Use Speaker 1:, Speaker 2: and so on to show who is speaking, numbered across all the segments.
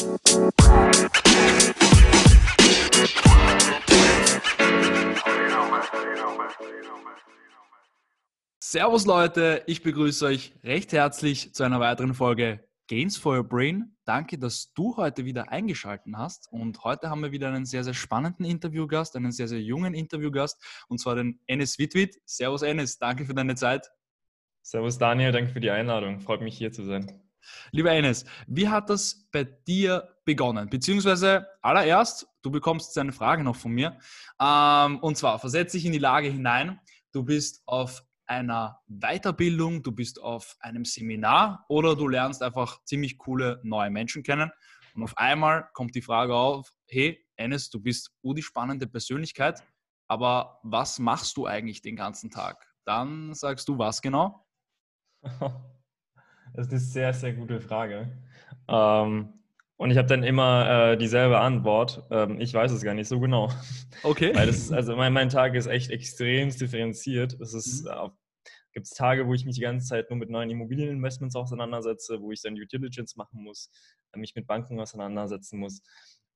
Speaker 1: Servus Leute, ich begrüße euch recht herzlich zu einer weiteren Folge Gains for Your Brain. Danke, dass du heute wieder eingeschaltet hast. Und heute haben wir wieder einen sehr, sehr spannenden Interviewgast, einen sehr, sehr jungen Interviewgast, und zwar den Enes Witwit. Servus Enes, danke für deine Zeit.
Speaker 2: Servus Daniel, danke für die Einladung. Freut mich hier zu sein.
Speaker 1: Lieber Enes, wie hat das bei dir begonnen? Beziehungsweise allererst, du bekommst eine Frage noch von mir. Ähm, und zwar, versetze dich in die Lage hinein. Du bist auf einer Weiterbildung, du bist auf einem Seminar oder du lernst einfach ziemlich coole neue Menschen kennen. Und auf einmal kommt die Frage auf, hey, Enes, du bist die spannende Persönlichkeit, aber was machst du eigentlich den ganzen Tag? Dann sagst du was genau?
Speaker 2: Das ist eine sehr, sehr gute Frage. Ähm, und ich habe dann immer äh, dieselbe Antwort. Ähm, ich weiß es gar nicht so genau.
Speaker 1: Okay.
Speaker 2: Weil das ist, also mein, mein Tag ist echt extrem differenziert. Es ist, mhm. äh, gibt es Tage, wo ich mich die ganze Zeit nur mit neuen Immobilieninvestments auseinandersetze, wo ich dann Due Diligence machen muss, äh, mich mit Banken auseinandersetzen muss.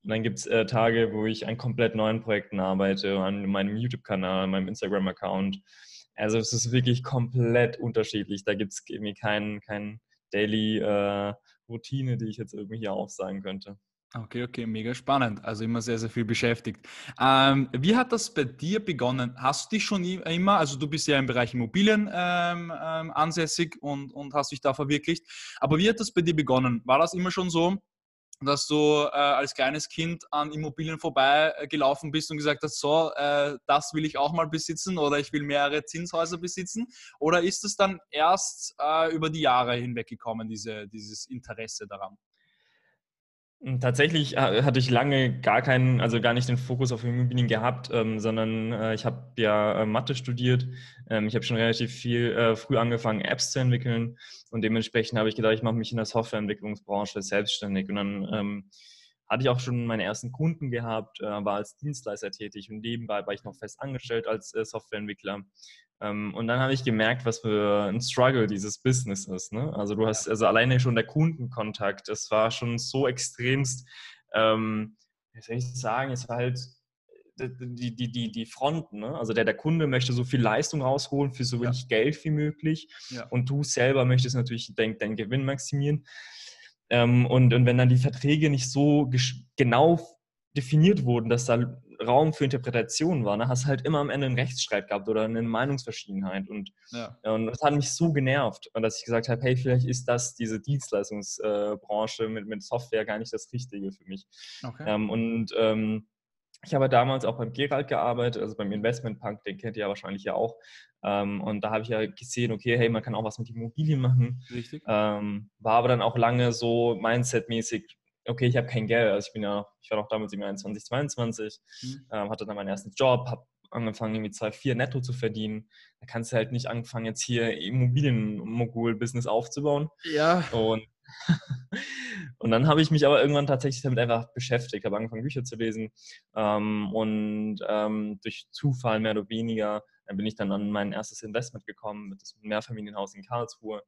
Speaker 2: Und dann gibt es äh, Tage, wo ich an komplett neuen Projekten arbeite, an meinem YouTube-Kanal, meinem Instagram-Account. Also es ist wirklich komplett unterschiedlich. Da gibt es irgendwie keinen kein Daily äh, Routine, die ich jetzt irgendwie hier aufsagen könnte.
Speaker 1: Okay, okay, mega spannend. Also immer sehr, sehr viel beschäftigt. Ähm, wie hat das bei dir begonnen? Hast du dich schon immer, also du bist ja im Bereich Immobilien ähm, ähm, ansässig und, und hast dich da verwirklicht, aber wie hat das bei dir begonnen? War das immer schon so, dass du äh, als kleines Kind an Immobilien vorbeigelaufen bist und gesagt hast, so, äh, das will ich auch mal besitzen oder ich will mehrere Zinshäuser besitzen? Oder ist es dann erst äh, über die Jahre hinweg gekommen, diese, dieses Interesse daran?
Speaker 2: Hm, tatsächlich äh, hatte ich lange gar keinen, also gar nicht den Fokus auf Immobilien gehabt, ähm, sondern äh, ich habe ja äh, Mathe studiert. Ähm, ich habe schon relativ viel äh, früh angefangen, Apps zu entwickeln und dementsprechend habe ich gedacht, ich mache mich in der Softwareentwicklungsbranche selbstständig. Und dann ähm, hatte ich auch schon meine ersten Kunden gehabt, äh, war als Dienstleister tätig und nebenbei war ich noch fest angestellt als äh, Softwareentwickler. Ähm, und dann habe ich gemerkt, was für ein Struggle dieses Business ist. Ne? Also du hast also alleine schon der Kundenkontakt, das war schon so extremst, ähm, wie soll ich sagen, es war halt die, die, die, die Fronten. Ne? Also der, der Kunde möchte so viel Leistung rausholen für so wenig ja. Geld wie möglich. Ja. Und du selber möchtest natürlich deinen dein Gewinn maximieren. Ähm, und, und wenn dann die Verträge nicht so genau definiert wurden, dass da Raum für Interpretation war, ne, hast du halt immer am Ende einen Rechtsstreit gehabt oder eine Meinungsverschiedenheit. Und, ja. und das hat mich so genervt, dass ich gesagt habe, hey, vielleicht ist das, diese Dienstleistungsbranche mit, mit Software gar nicht das Richtige für mich. Okay. Ähm, und ähm, ich habe damals auch beim Gerald gearbeitet, also beim Investmentpunk, den kennt ihr ja wahrscheinlich ja auch. Ähm, und da habe ich ja gesehen, okay, hey, man kann auch was mit Immobilien machen. Richtig. Ähm, war aber dann auch lange so mindsetmäßig, okay, ich habe kein Geld. Also ich bin ja, ich war noch damals im 21, 22, mhm. ähm, hatte dann meinen ersten Job, habe angefangen, irgendwie 2,4 netto zu verdienen. Da kannst du halt nicht anfangen, jetzt hier Immobilienmogul-Business aufzubauen.
Speaker 1: Ja.
Speaker 2: Und, und dann habe ich mich aber irgendwann tatsächlich damit einfach beschäftigt, habe angefangen, Bücher zu lesen. Ähm, und ähm, durch Zufall mehr oder weniger dann bin ich dann an mein erstes Investment gekommen, mit das Mehrfamilienhaus in Karlsruhe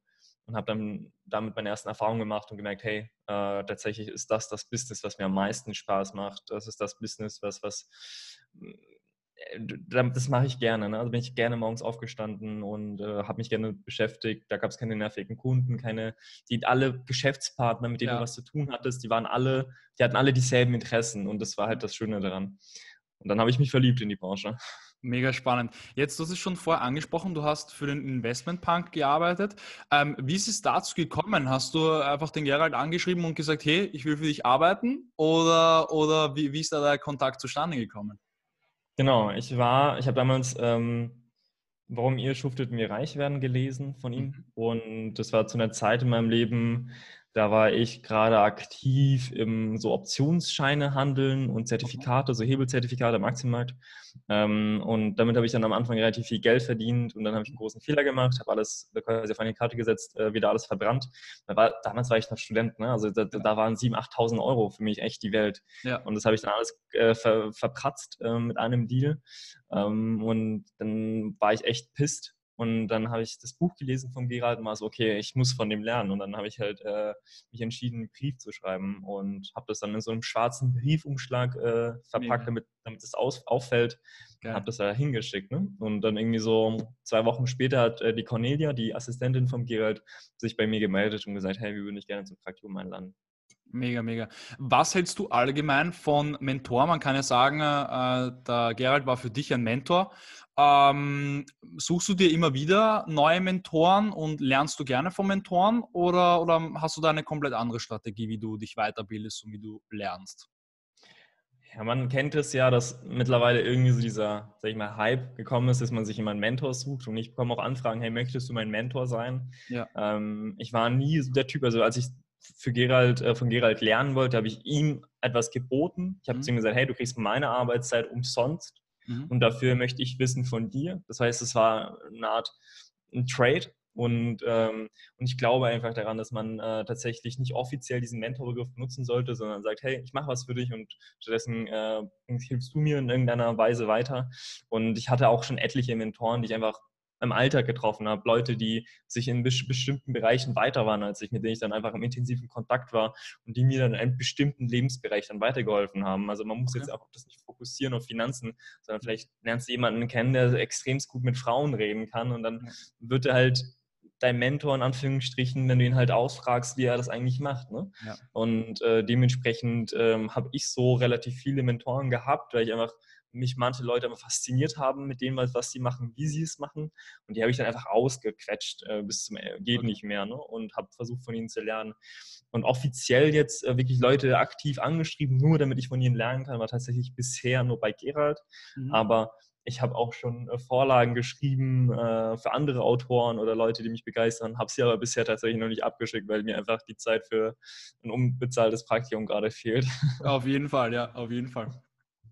Speaker 2: und habe dann damit meine ersten Erfahrungen gemacht und gemerkt, hey, äh, tatsächlich ist das das Business, was mir am meisten Spaß macht. Das ist das Business, was, was das mache ich gerne. Ne? Also bin ich gerne morgens aufgestanden und äh, habe mich gerne beschäftigt. Da gab es keine nervigen Kunden, keine, die alle Geschäftspartner, mit denen ja. du was zu tun hattest, die waren alle, die hatten alle dieselben Interessen und das war halt das Schöne daran. Und dann habe ich mich verliebt in die Branche.
Speaker 1: Mega spannend. Jetzt, du hast es schon vorher angesprochen, du hast für den Investment Punk gearbeitet. Ähm, wie ist es dazu gekommen? Hast du einfach den Gerald angeschrieben und gesagt, hey, ich will für dich arbeiten? Oder, oder wie, wie ist da der Kontakt zustande gekommen?
Speaker 2: Genau, ich war, ich habe damals ähm, Warum ihr schuftet mir reich werden gelesen von ihm. Mhm. Und das war zu einer Zeit in meinem Leben, da war ich gerade aktiv im so Optionsscheine handeln und Zertifikate, so Hebelzertifikate am Aktienmarkt. Ähm, und damit habe ich dann am Anfang relativ viel Geld verdient und dann habe ich einen großen Fehler gemacht, habe alles quasi auf eine Karte gesetzt, äh, wieder alles verbrannt. War, damals war ich noch Student, ne? also da, da waren 7.000, 8.000 Euro für mich echt die Welt. Ja. Und das habe ich dann alles äh, ver, verpratzt äh, mit einem Deal. Ähm, und dann war ich echt pisst Und dann habe ich das Buch gelesen von Gerald und war so, okay, ich muss von dem lernen. Und dann habe ich halt äh, mich entschieden, einen Brief zu schreiben und habe das dann in so einem schwarzen Briefumschlag äh, verpackt, damit, damit es aus, auffällt. Habe das da hingeschickt. Ne? Und dann irgendwie so zwei Wochen später hat äh, die Cornelia, die Assistentin von Gerald, sich bei mir gemeldet und gesagt, hey, wir würden dich gerne zum Praktikum einladen.
Speaker 1: Mega, mega. Was hältst du allgemein von Mentor? Man kann ja sagen, äh, der Gerald war für dich ein Mentor. Ähm, suchst du dir immer wieder neue Mentoren und lernst du gerne von Mentoren oder, oder hast du da eine komplett andere Strategie, wie du dich weiterbildest und wie du lernst?
Speaker 2: Ja, man kennt es ja, dass mittlerweile irgendwie so dieser, sag ich mal, Hype gekommen ist, dass man sich immer einen Mentor sucht. Und ich bekomme auch Anfragen, hey, möchtest du mein Mentor sein? Ja. Ähm, ich war nie so der Typ, also als ich für Gerald, äh, von Gerald lernen wollte, habe ich ihm etwas geboten. Ich habe mhm. zu ihm gesagt, hey, du kriegst meine Arbeitszeit umsonst mhm. und dafür möchte ich Wissen von dir. Das heißt, es war eine Art ein Trade. Und, ähm, und ich glaube einfach daran, dass man äh, tatsächlich nicht offiziell diesen Mentorbegriff benutzen sollte, sondern sagt, hey, ich mache was für dich und stattdessen äh, hilfst du mir in irgendeiner Weise weiter. Und ich hatte auch schon etliche Mentoren, die ich einfach im Alltag getroffen habe, Leute, die sich in bestimmten Bereichen weiter waren als ich, mit denen ich dann einfach im intensiven Kontakt war und die mir dann in einem bestimmten Lebensbereich dann weitergeholfen haben. Also man muss okay. jetzt auch das nicht fokussieren auf Finanzen, sondern vielleicht lernst du jemanden kennen, der extrem gut mit Frauen reden kann und dann wird er halt dein Mentor in Anführungsstrichen, wenn du ihn halt ausfragst, wie er das eigentlich macht. Ne? Ja. Und äh, dementsprechend ähm, habe ich so relativ viele Mentoren gehabt, weil ich einfach mich manche Leute immer fasziniert haben mit dem, was sie machen, wie sie es machen. Und die habe ich dann einfach ausgequetscht äh, bis zum äh, geht nicht mehr ne? und habe versucht von ihnen zu lernen. Und offiziell jetzt äh, wirklich Leute aktiv angeschrieben, nur damit ich von ihnen lernen kann, war tatsächlich bisher nur bei Gerald. Mhm. Aber ich habe auch schon äh, Vorlagen geschrieben äh, für andere Autoren oder Leute, die mich begeistern, habe sie aber bisher tatsächlich noch nicht abgeschickt, weil mir einfach die Zeit für ein unbezahltes Praktikum gerade fehlt.
Speaker 1: Auf jeden Fall, ja, auf jeden Fall.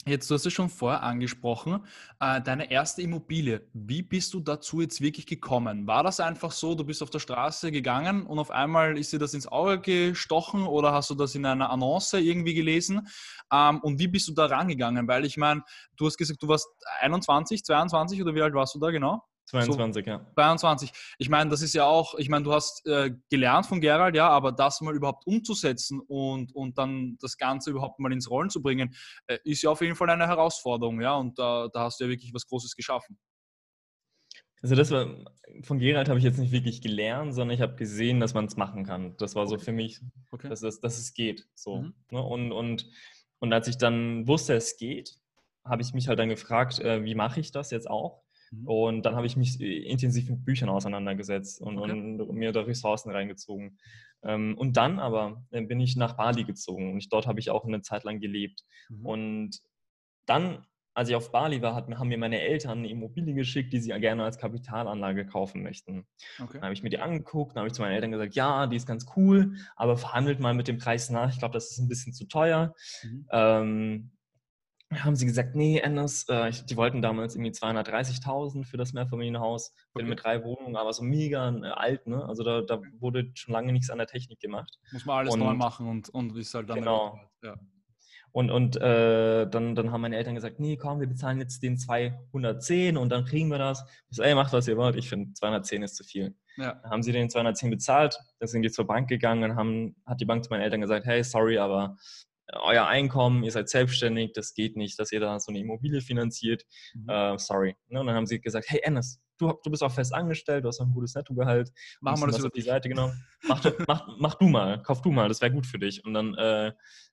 Speaker 1: Jetzt, du hast es schon vorher angesprochen, äh, deine erste Immobilie. Wie bist du dazu jetzt wirklich gekommen? War das einfach so, du bist auf der Straße gegangen und auf einmal ist dir das ins Auge gestochen oder hast du das in einer Annonce irgendwie gelesen? Ähm, und wie bist du da rangegangen? Weil ich meine, du hast gesagt, du warst 21, 22 oder wie alt warst du da genau?
Speaker 2: 22, so, ja.
Speaker 1: 22. Ich meine, das ist ja auch, ich meine, du hast äh, gelernt von Gerald, ja, aber das mal überhaupt umzusetzen und, und dann das Ganze überhaupt mal ins Rollen zu bringen, äh, ist ja auf jeden Fall eine Herausforderung, ja, und da, da hast du ja wirklich was Großes geschaffen.
Speaker 2: Also das war, von Gerald habe ich jetzt nicht wirklich gelernt, sondern ich habe gesehen, dass man es machen kann. Das war so für mich, okay. dass, es, dass es geht. So. Mhm. Ne? Und, und, und als ich dann wusste, es geht, habe ich mich halt dann gefragt, äh, wie mache ich das jetzt auch? Mhm. Und dann habe ich mich äh, intensiv mit Büchern auseinandergesetzt und, okay. und mir da Ressourcen reingezogen. Ähm, und dann aber äh, bin ich nach Bali gezogen und dort habe ich auch eine Zeit lang gelebt. Mhm. Und dann, als ich auf Bali war, haben mir meine Eltern eine Immobilie geschickt, die sie gerne als Kapitalanlage kaufen möchten. Okay. Dann habe ich mir die angeguckt, dann habe ich zu meinen Eltern gesagt, ja, die ist ganz cool, aber verhandelt mal mit dem Preis nach. Ich glaube, das ist ein bisschen zu teuer. Mhm. Ähm, haben sie gesagt, nee, Anders, äh, die wollten damals irgendwie 230.000 für das Mehrfamilienhaus okay. mit drei Wohnungen, aber so mega äh, alt, ne? Also da, da, wurde schon lange nichts an der Technik gemacht.
Speaker 1: Muss man alles und, neu machen und, und ist halt dann
Speaker 2: genau. Ja. Und, und äh, dann, dann haben meine Eltern gesagt, nee, komm, wir bezahlen jetzt den 210 und dann kriegen wir das. Ich so, ey, macht, was ihr wollt. Ich finde, 210 ist zu viel. Ja. Dann haben sie den 210 bezahlt, dann sind die zur Bank gegangen und haben, hat die Bank zu meinen Eltern gesagt, hey, sorry, aber euer Einkommen, ihr seid selbstständig, das geht nicht, dass ihr da so eine Immobilie finanziert. Mhm. Uh, sorry. Ne, und dann haben sie gesagt, hey Ennis, du, du bist auch fest angestellt, du hast auch ein gutes Nettogehalt.
Speaker 1: Mach mal das
Speaker 2: auf die Seite genommen. Mach, mach, mach, du mal, kauf du mal, das wäre gut für dich. Und dann äh,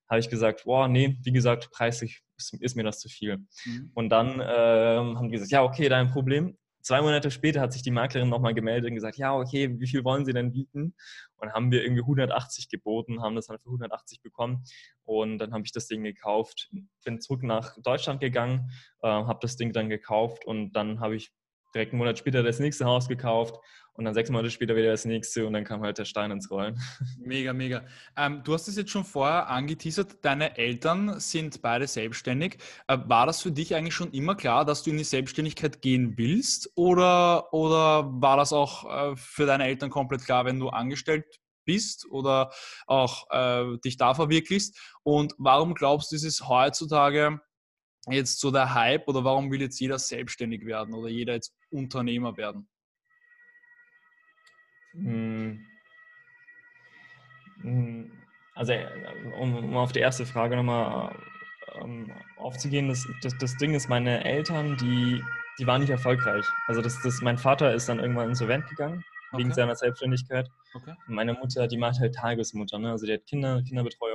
Speaker 2: habe ich gesagt, boah, nee, wie gesagt, preislich ist, ist mir das zu viel. Mhm. Und dann äh, haben die gesagt, ja, okay, dein Problem. Zwei Monate später hat sich die Maklerin nochmal gemeldet und gesagt, ja, okay, wie viel wollen Sie denn bieten? Und haben wir irgendwie 180 geboten, haben das dann für 180 bekommen. Und dann habe ich das Ding gekauft, bin zurück nach Deutschland gegangen, äh, habe das Ding dann gekauft und dann habe ich direkt einen Monat später das nächste Haus gekauft und dann sechs Monate später wieder das nächste und dann kam halt der Stein ins Rollen.
Speaker 1: Mega, mega. Ähm, du hast es jetzt schon vorher angeteasert, deine Eltern sind beide selbstständig. Äh, war das für dich eigentlich schon immer klar, dass du in die Selbstständigkeit gehen willst oder, oder war das auch äh, für deine Eltern komplett klar, wenn du angestellt bist oder auch äh, dich da verwirklichst? Und warum glaubst du, ist es heutzutage jetzt so der Hype oder warum will jetzt jeder selbstständig werden oder jeder jetzt Unternehmer werden?
Speaker 2: Hm. Hm. Also, äh, um, um auf die erste Frage nochmal ähm, aufzugehen, das, das, das Ding ist, meine Eltern, die, die waren nicht erfolgreich. Also das, das, mein Vater ist dann irgendwann insolvent gegangen, okay. wegen seiner Selbstständigkeit. Okay. meine Mutter, die macht halt Tagesmutter, ne? also die hat Kinder, Kinderbetreuung.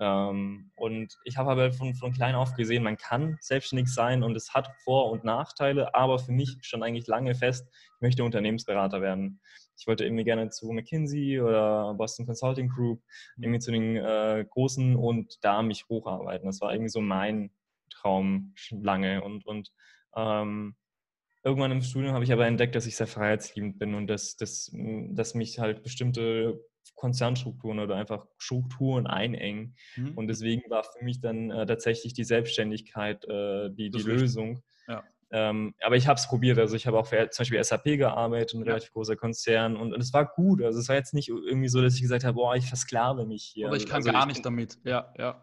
Speaker 2: Ähm, und ich habe aber von, von klein auf gesehen, man kann selbstständig sein und es hat Vor- und Nachteile, aber für mich stand eigentlich lange fest, ich möchte Unternehmensberater werden. Ich wollte irgendwie gerne zu McKinsey oder Boston Consulting Group, mhm. irgendwie zu den äh, Großen und da mich hocharbeiten. Das war irgendwie so mein Traum schon lange. Und, und ähm, irgendwann im Studium habe ich aber entdeckt, dass ich sehr freiheitsliebend bin und dass, dass, dass mich halt bestimmte Konzernstrukturen oder einfach Strukturen einengen. Mhm. Und deswegen war für mich dann äh, tatsächlich die Selbstständigkeit äh, die, die Lösung. Ja. Ähm, aber ich habe es probiert. Also ich habe auch für zum Beispiel SAP gearbeitet, ein ja. relativ großer Konzern. Und, und, es war gut. Also es war jetzt nicht irgendwie so, dass ich gesagt habe, boah, ich versklave mich hier.
Speaker 1: Aber ich kann
Speaker 2: also
Speaker 1: gar ich, nicht damit. Ja, ja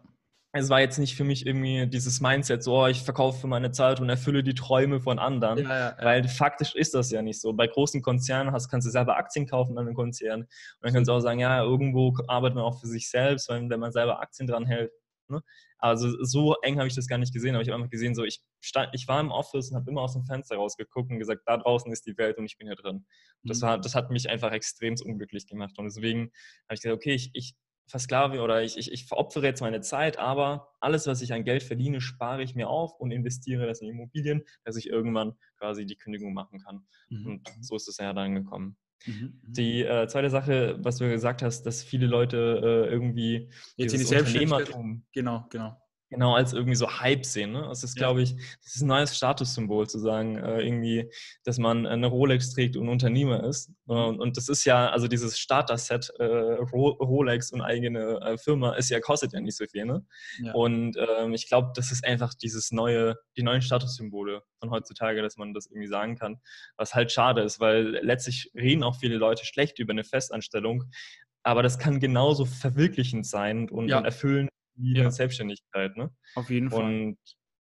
Speaker 2: es war jetzt nicht für mich irgendwie dieses Mindset, so, oh, ich verkaufe meine Zeit und erfülle die Träume von anderen. Ja, ja, ja. Weil faktisch ist das ja nicht so. Bei großen Konzernen hast, kannst du selber Aktien kaufen an einem Konzern. Und dann kannst du auch sagen, ja, irgendwo arbeitet man auch für sich selbst, wenn, wenn man selber Aktien dran hält. Ne? Also so eng habe ich das gar nicht gesehen, aber ich habe einfach gesehen, so ich stand, ich war im Office und habe immer aus dem Fenster rausgeguckt und gesagt, da draußen ist die Welt und ich bin hier drin. Das, mhm. war, das hat mich einfach extrem unglücklich gemacht. Und deswegen habe ich gesagt, okay, ich, ich versklave oder ich, ich, ich veropfere jetzt meine Zeit, aber alles, was ich an Geld verdiene, spare ich mir auf und investiere das in Immobilien, dass ich irgendwann quasi die Kündigung machen kann. Mhm. Und so ist es ja dann gekommen. Mhm. mhm. Die äh, zweite Sache, was du gesagt hast, dass viele Leute äh, irgendwie
Speaker 1: jetzt in die Selbstständigkeit. Genau, genau
Speaker 2: genau als irgendwie so Hype sehen. Ne? Das ist, ja. glaube ich, das ist ein neues Statussymbol zu sagen, äh, irgendwie, dass man eine Rolex trägt und Unternehmer ist. Mhm. Und, und das ist ja, also dieses Starter-Set, äh, Rolex und eigene äh, Firma, ist ja, kostet ja nicht so viel. Ne? Ja. Und ähm, ich glaube, das ist einfach dieses neue, die neuen Statussymbole von heutzutage, dass man das irgendwie sagen kann. Was halt schade ist, weil letztlich reden auch viele Leute schlecht über eine Festanstellung. Aber das kann genauso verwirklichend sein und, ja. und erfüllen wie ja. Selbstständigkeit. Ne?
Speaker 1: Auf jeden Fall.
Speaker 2: Und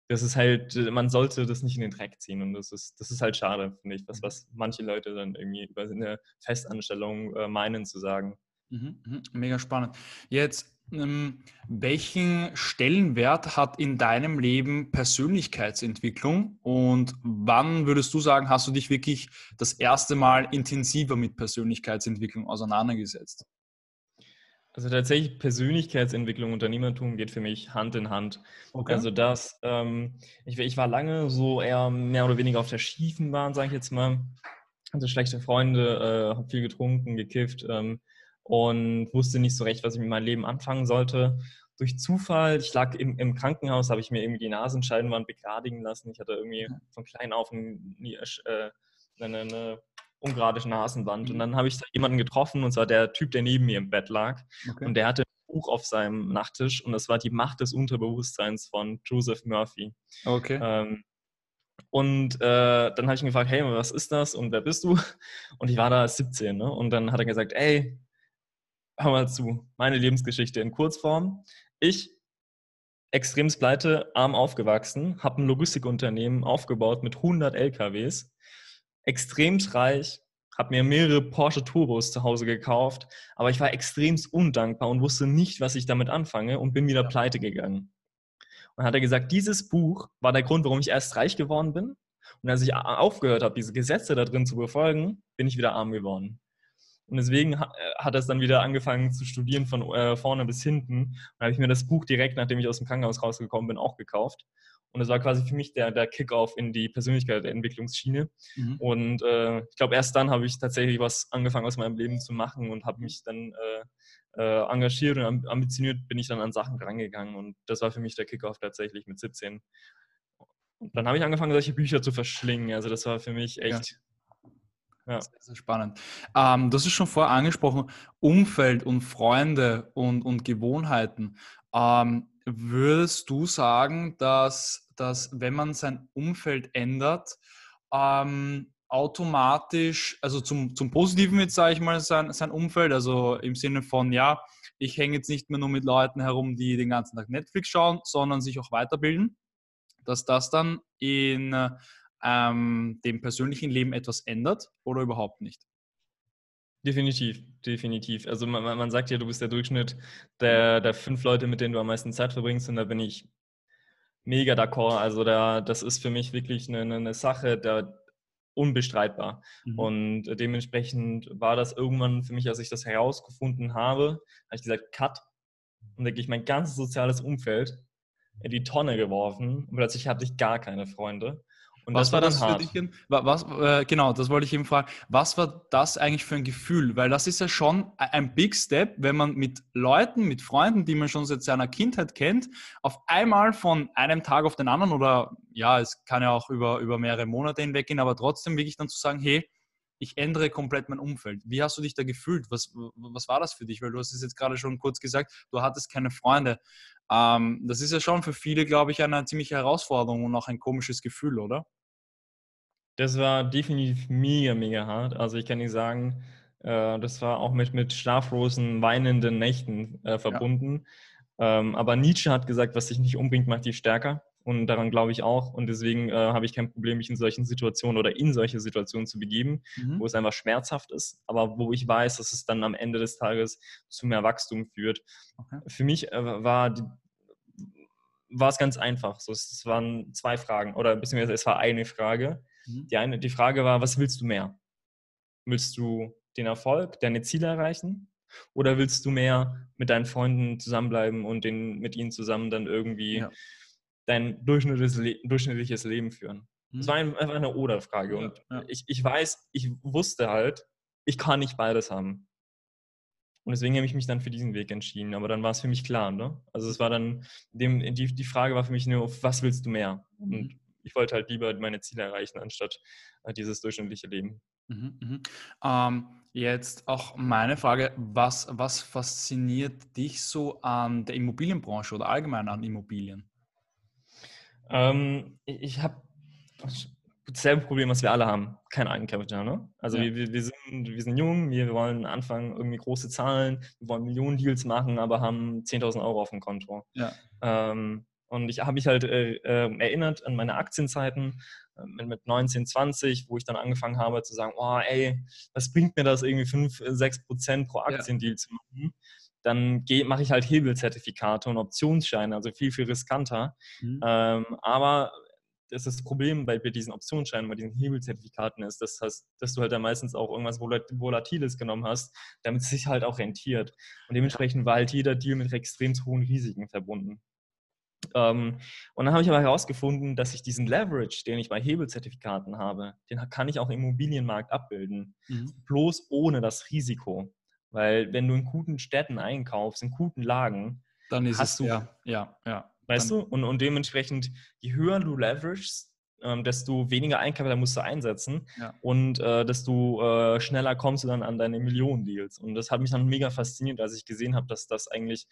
Speaker 2: das ist halt, man sollte das nicht in den Dreck ziehen und das ist, das ist halt schade, finde ich, das, mhm. was manche Leute dann irgendwie über eine Festanstellung äh, meinen zu sagen.
Speaker 1: Mhm, mhm, mega spannend. Jetzt, ähm, welchen Stellenwert hat in deinem Leben Persönlichkeitsentwicklung und wann würdest du sagen, hast du dich wirklich das erste Mal intensiver mit Persönlichkeitsentwicklung auseinandergesetzt?
Speaker 2: Also tatsächlich Persönlichkeitsentwicklung, Unternehmertum geht für mich Hand in Hand. Okay. Also das, ähm, ich, ich, war lange so eher mehr oder weniger auf der schiefen Bahn, sage ich jetzt mal. Hatte schlechte Freunde, äh, habe viel getrunken, gekifft ähm, und wusste nicht so recht, was ich mit meinem Leben anfangen sollte. Durch Zufall, ich lag im, im Krankenhaus, habe ich mir irgendwie die Nasenscheidenwand begradigen lassen. Ich hatte irgendwie von klein auf ein, äh, eine, eine ungerade Nasenwand. Und mhm. dann habe ich da jemanden getroffen, und zwar der Typ, der neben mir im Bett lag. Okay. Und der hatte ein Buch auf seinem Nachttisch und das war Die Macht des Unterbewusstseins von Joseph Murphy.
Speaker 1: Okay. Ähm,
Speaker 2: und äh, dann habe ich ihn gefragt, hey, was ist das und wer bist du? Und ich war da 17, ne? Und dann hat er gesagt, ey, hör mal zu, meine Lebensgeschichte in Kurzform. Ich, extrem pleite, arm aufgewachsen, habe ein Logistikunternehmen aufgebaut mit 100 LKWs extrem reich, habe mir mehrere Porsche Turbos zu Hause gekauft, aber ich war extremst undankbar und wusste nicht, was ich damit anfange und bin wieder pleite gegangen. Und hat er gesagt, dieses Buch war der Grund, warum ich erst reich geworden bin. Und als ich aufgehört habe, diese Gesetze da drin zu befolgen, bin ich wieder arm geworden. Und deswegen äh, hat er es dann wieder angefangen zu studieren von äh, vorne bis hinten. Und habe ich mir das Buch direkt, nachdem ich aus dem Krankenhaus rausgekommen bin, auch gekauft. Und das war quasi für mich der, der Kickoff in die Persönlichkeitsentwicklungsschiene. Mhm. Und äh, ich glaube, erst dann habe ich tatsächlich was angefangen aus meinem Leben zu machen und habe mich dann äh, äh, engagiert und ambitioniert bin ich dann an Sachen rangegangen. Und das war für mich der Kickoff tatsächlich mit 17. Und dann habe ich angefangen, solche Bücher zu verschlingen. Also das war für mich echt. Ja.
Speaker 1: Ja. Sehr, sehr spannend. Ähm, das ist schon vorher angesprochen, Umfeld und Freunde und, und Gewohnheiten. Ähm, würdest du sagen, dass, dass wenn man sein Umfeld ändert, ähm, automatisch, also zum, zum Positiven jetzt sage ich mal, sein, sein Umfeld, also im Sinne von, ja, ich hänge jetzt nicht mehr nur mit Leuten herum, die den ganzen Tag Netflix schauen, sondern sich auch weiterbilden, dass das dann in ähm, dem persönlichen Leben etwas ändert oder überhaupt nicht?
Speaker 2: Definitiv, definitiv. Also man, man sagt ja, du bist der Durchschnitt der, der fünf Leute, mit denen du am meisten Zeit verbringst und da bin ich mega d'accord. Also da, das ist für mich wirklich eine, eine Sache, da unbestreitbar. Mhm. Und dementsprechend war das irgendwann für mich, als ich das herausgefunden habe, habe ich gesagt, cut. Und wirklich mein ganzes soziales Umfeld in die Tonne geworfen. Und plötzlich hatte ich gar keine Freunde.
Speaker 1: Und was das war das hart. für dich? Was, äh, genau, das wollte ich eben fragen. Was war das eigentlich für ein Gefühl? Weil das ist ja schon e-, ein Big Step, wenn man mit Leuten, mit Freunden, die man schon seit seiner Kindheit kennt, auf einmal von einem Tag auf den anderen oder ja, es kann ja auch über, über mehrere Monate hinweggehen, aber trotzdem wirklich dann zu sagen, hey, ich ändere komplett mein Umfeld. Wie hast du dich da gefühlt? Was, was war das für dich? Weil du hast es jetzt gerade schon kurz gesagt, du hattest keine Freunde. Ähm, das ist ja schon für viele, glaube ich, eine ziemliche Herausforderung und auch ein komisches Gefühl, oder?
Speaker 2: Das war definitiv mega, mega hart. Also ich kann nicht sagen, äh, das war auch mit, mit schlaflosen, weinenden Nächten äh, verbunden. Ja. Ähm, aber Nietzsche hat gesagt, was dich nicht umbringt, macht dich stärker. Und daran glaube ich auch. Und deswegen äh, habe ich kein Problem, mich in solchen Situationen oder in solche Situationen zu begeben, mhm. wo es einfach schmerzhaft ist, aber wo ich weiß, dass es dann am Ende des Tages zu mehr Wachstum führt. Okay. Für mich äh, war die, war es ganz einfach. So, es waren zwei Fragen oder beziehungsweise es war eine Frage. Mhm. Die, eine, die Frage war, was willst du mehr? Willst du den Erfolg, deine Ziele erreichen? Oder willst du mehr mit deinen Freunden zusammenbleiben und den, mit ihnen zusammen dann irgendwie ja. dein durchschnittliches, Le durchschnittliches Leben führen? Mhm. Das war einfach eine Oder-Frage. Ja, und ja. Ich, ich weiß, ich wusste halt, ich kann nicht beides haben. Und deswegen habe ich mich dann für diesen Weg entschieden. Aber dann war es für mich klar. Ne? Also es war dann, dem, die, die Frage war für mich nur, was willst du mehr? Und mhm ich wollte halt lieber meine Ziele erreichen, anstatt äh, dieses durchschnittliche Leben.
Speaker 1: Mhm, mhm. Ähm, jetzt auch meine Frage, was, was fasziniert dich so an der Immobilienbranche oder allgemein an Immobilien?
Speaker 2: Ähm, ich habe dasselbe Problem, was wir alle haben, kein Eigenkapital. Ne? Also ja. wir, wir, sind, wir sind jung, wir wollen anfangen, irgendwie große Zahlen, wir wollen Millionen Deals machen, aber haben 10.000 Euro auf dem Konto. Ja. Ähm, und ich habe mich halt äh, äh, erinnert an meine Aktienzeiten äh, mit, mit 19, 20, wo ich dann angefangen habe zu sagen, oh ey, was bringt mir das irgendwie 5, 6 Prozent pro Aktiendeal ja. zu machen? Dann mache ich halt Hebelzertifikate und Optionsscheine, also viel, viel riskanter. Mhm. Ähm, aber das, ist das Problem bei, bei diesen Optionsscheinen, bei diesen Hebelzertifikaten ist, dass, dass du halt dann meistens auch irgendwas Volatiles genommen hast, damit es sich halt auch rentiert. Und dementsprechend war halt jeder Deal mit extrem hohen Risiken verbunden. Ähm, und dann habe ich aber herausgefunden, dass ich diesen Leverage, den ich bei Hebelzertifikaten habe, den kann ich auch im Immobilienmarkt abbilden. Mhm. Bloß ohne das Risiko. Weil wenn du in guten Städten einkaufst, in guten Lagen,
Speaker 1: dann ist hast es, du, ja, ja, ja.
Speaker 2: Weißt dann, du? Und, und dementsprechend, je höher du leveragest, ähm, desto weniger Eigenkapital musst du einsetzen ja. und äh, desto äh, schneller kommst du dann an deine Millionen-Deals. Und das hat mich dann mega fasziniert, als ich gesehen habe, dass das eigentlich,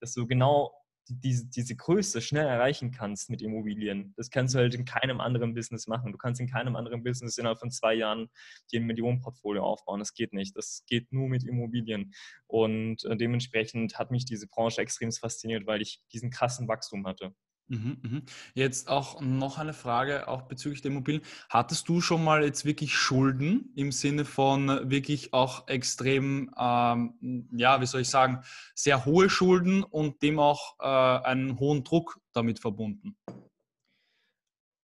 Speaker 2: dass du genau diese, diese Größe schnell erreichen kannst mit Immobilien. Das kannst du halt in keinem anderen Business machen. Du kannst in keinem anderen Business innerhalb von zwei Jahren dir ein Millionenportfolio aufbauen. Das geht nicht. Das geht nur mit Immobilien. Und äh, dementsprechend hat mich diese Branche extrem fasziniert, weil ich diesen krassen Wachstum hatte.
Speaker 1: Mhm, mhm. Jetzt auch noch eine Frage, auch bezüglich der Immobilien. Hattest du schon mal jetzt wirklich Schulden im Sinne von wirklich auch extrem, ähm, ja, wie soll ich sagen, sehr hohe Schulden und dem auch äh, einen hohen Druck damit verbunden?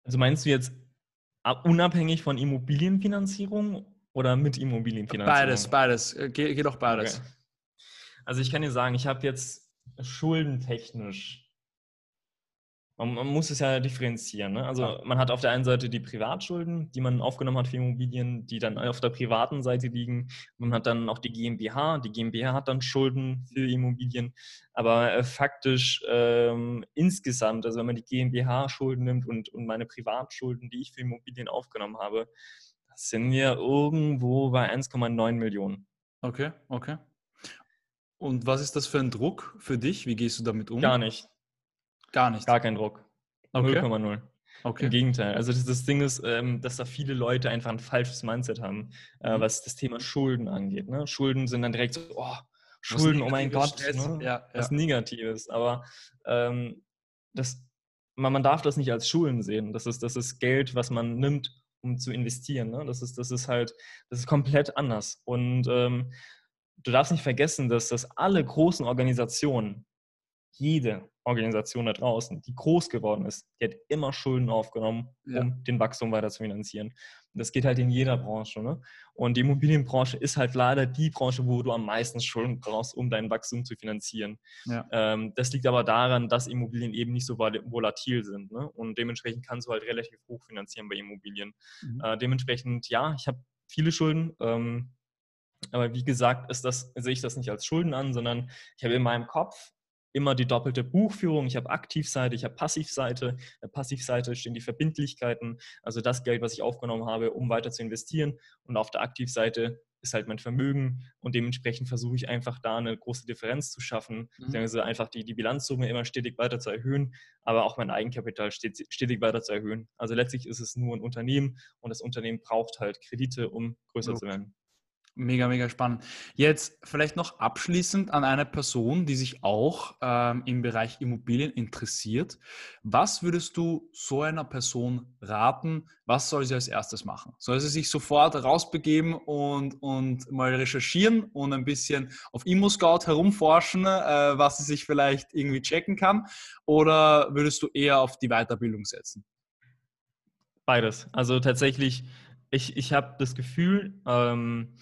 Speaker 2: Also meinst du jetzt unabhängig von Immobilienfinanzierung oder mit Immobilienfinanzierung?
Speaker 1: Beides, beides. Äh, Ge geht auch beides. Okay.
Speaker 2: Also ich kann dir sagen, ich habe jetzt schuldentechnisch man, man, muss es ja differenzieren. Ne? Also ja. man hat auf der einen Seite die Privatschulden, die man aufgenommen hat für Immobilien, die dann auf der privaten Seite liegen. Man hat dann auch die GmbH. Die GmbH hat dann Schulden für Immobilien. Aber äh, faktisch ähm, insgesamt, also wenn man die GmbH-Schulden nimmt und, und meine Privatschulden, die ich für Immobilien aufgenommen habe, sind wir irgendwo bei 1,9 Millionen.
Speaker 1: Okay, okay. Und was ist das für ein Druck für dich? Wie gehst du damit um?
Speaker 2: Gar nicht.
Speaker 1: Gar nicht.
Speaker 2: Gar kein Druck. Okay. 0,0. Okay. Im Gegenteil. Also das, das Ding ist, ähm, dass da viele Leute einfach ein falsches Mindset haben, äh, mhm. was das Thema Schulden angeht. Ne? Schulden sind dann direkt so, oh, Schulden, oh mein Gott, ne? ja, ja. was Negatives. Aber ähm, das, man, man darf das nicht als Schulden sehen. Das ist, das ist Geld, was man nimmt, um zu investieren. Ne? Das, ist, das ist halt, das ist komplett anders. Und ähm, du darfst nicht vergessen, dass das alle großen Organisationen, jede Organisation da draußen, die groß geworden ist, die hat immer Schulden aufgenommen, ja. um den Wachstum weiter zu finanzieren. Und das geht halt in jeder Branche. Ne? Und die Immobilienbranche ist halt leider die Branche, wo du am meisten Schulden brauchst, um dein Wachstum zu finanzieren. Ja. Ähm, das liegt aber daran, dass Immobilien eben nicht so volatil sind. Ne? Und dementsprechend kannst du halt relativ hoch finanzieren bei Immobilien. Mhm. Äh, dementsprechend, ja, ich habe viele Schulden. Ähm, aber wie gesagt, ist das, sehe ich das nicht als Schulden an, sondern ich habe in meinem Kopf immer die doppelte Buchführung. Ich habe Aktivseite, ich habe Passivseite. In der Passivseite stehen die Verbindlichkeiten, also das Geld, was ich aufgenommen habe, um weiter zu investieren. Und auf der Aktivseite ist halt mein Vermögen und dementsprechend versuche ich einfach da eine große Differenz zu schaffen, mhm. beziehungsweise einfach die, die Bilanzsumme immer stetig weiter zu erhöhen, aber auch mein Eigenkapital stetig, stetig weiter zu erhöhen. Also letztlich ist es nur ein Unternehmen und das Unternehmen braucht halt Kredite, um größer okay. zu werden.
Speaker 1: Mega, mega spannend. Jetzt vielleicht noch abschließend an eine Person, die sich auch ähm, im Bereich Immobilien interessiert. Was würdest du so einer Person raten? Was soll sie als erstes machen? Soll sie sich sofort rausbegeben und, und mal recherchieren und ein bisschen auf ImmoScout herumforschen, äh, was sie sich vielleicht irgendwie checken kann? Oder würdest du eher auf die Weiterbildung setzen?
Speaker 2: Beides. Also tatsächlich, ich, ich habe das Gefühl, ähm,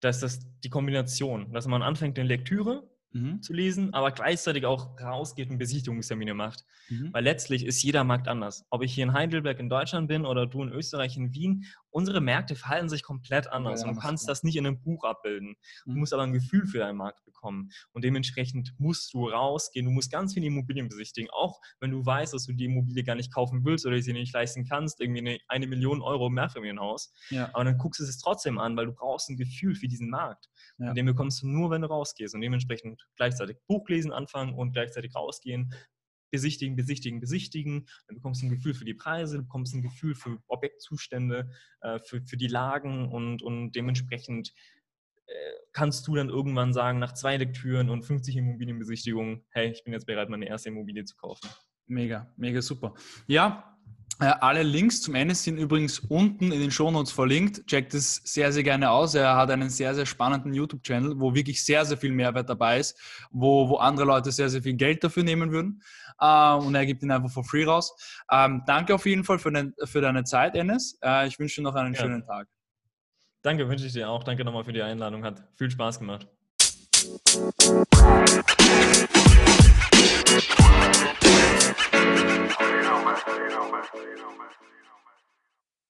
Speaker 2: dass das die Kombination, dass man anfängt in Lektüre mhm. zu lesen, aber gleichzeitig auch rausgeht und Besichtigungstermine macht. Mhm. Weil letztlich ist jeder Markt anders. Ob ich hier in Heidelberg in Deutschland bin oder du in Österreich in Wien, unsere Märkte verhalten sich komplett anders. Ja, und du kannst das nicht in einem Buch abbilden. Du mhm. musst aber ein Gefühl für deinen Markt bekommen. Und dementsprechend musst du rausgehen. Du musst ganz viele Immobilien besichtigen. Auch wenn du weißt, dass du die Immobilie gar nicht kaufen willst oder sie nicht leisten kannst, irgendwie eine, eine Million Euro Mehrfamilienhaus. Ja. Aber dann guckst du es trotzdem an, weil du brauchst ein Gefühl für diesen Markt. Ja. Und den bekommst du nur, wenn du rausgehst. Und dementsprechend gleichzeitig Buch lesen anfangen und gleichzeitig rausgehen besichtigen, besichtigen, besichtigen. Dann bekommst du ein Gefühl für die Preise, du bekommst ein Gefühl für Objektzustände, äh, für, für die Lagen und, und dementsprechend äh, kannst du dann irgendwann sagen, nach zwei Lektüren und 50 Immobilienbesichtigungen, hey, ich bin jetzt bereit, meine erste Immobilie zu kaufen.
Speaker 1: Mega, mega super. Ja, alle Links zum Ende sind übrigens unten in den Shownotes verlinkt. Checkt es sehr, sehr gerne aus. Er hat einen sehr, sehr spannenden YouTube-Channel, wo wirklich sehr, sehr viel Mehrwert dabei ist, wo, wo andere Leute sehr, sehr viel Geld dafür nehmen würden. Äh, und er gibt ihn einfach for free raus. Ähm, danke auf jeden Fall für, den, für deine Zeit, Enes. Äh, ich wünsche dir noch einen ja. schönen Tag.
Speaker 2: Danke, wünsche ich dir auch. Danke nochmal für die Einladung. Hat viel Spaß gemacht. más, más, más, más.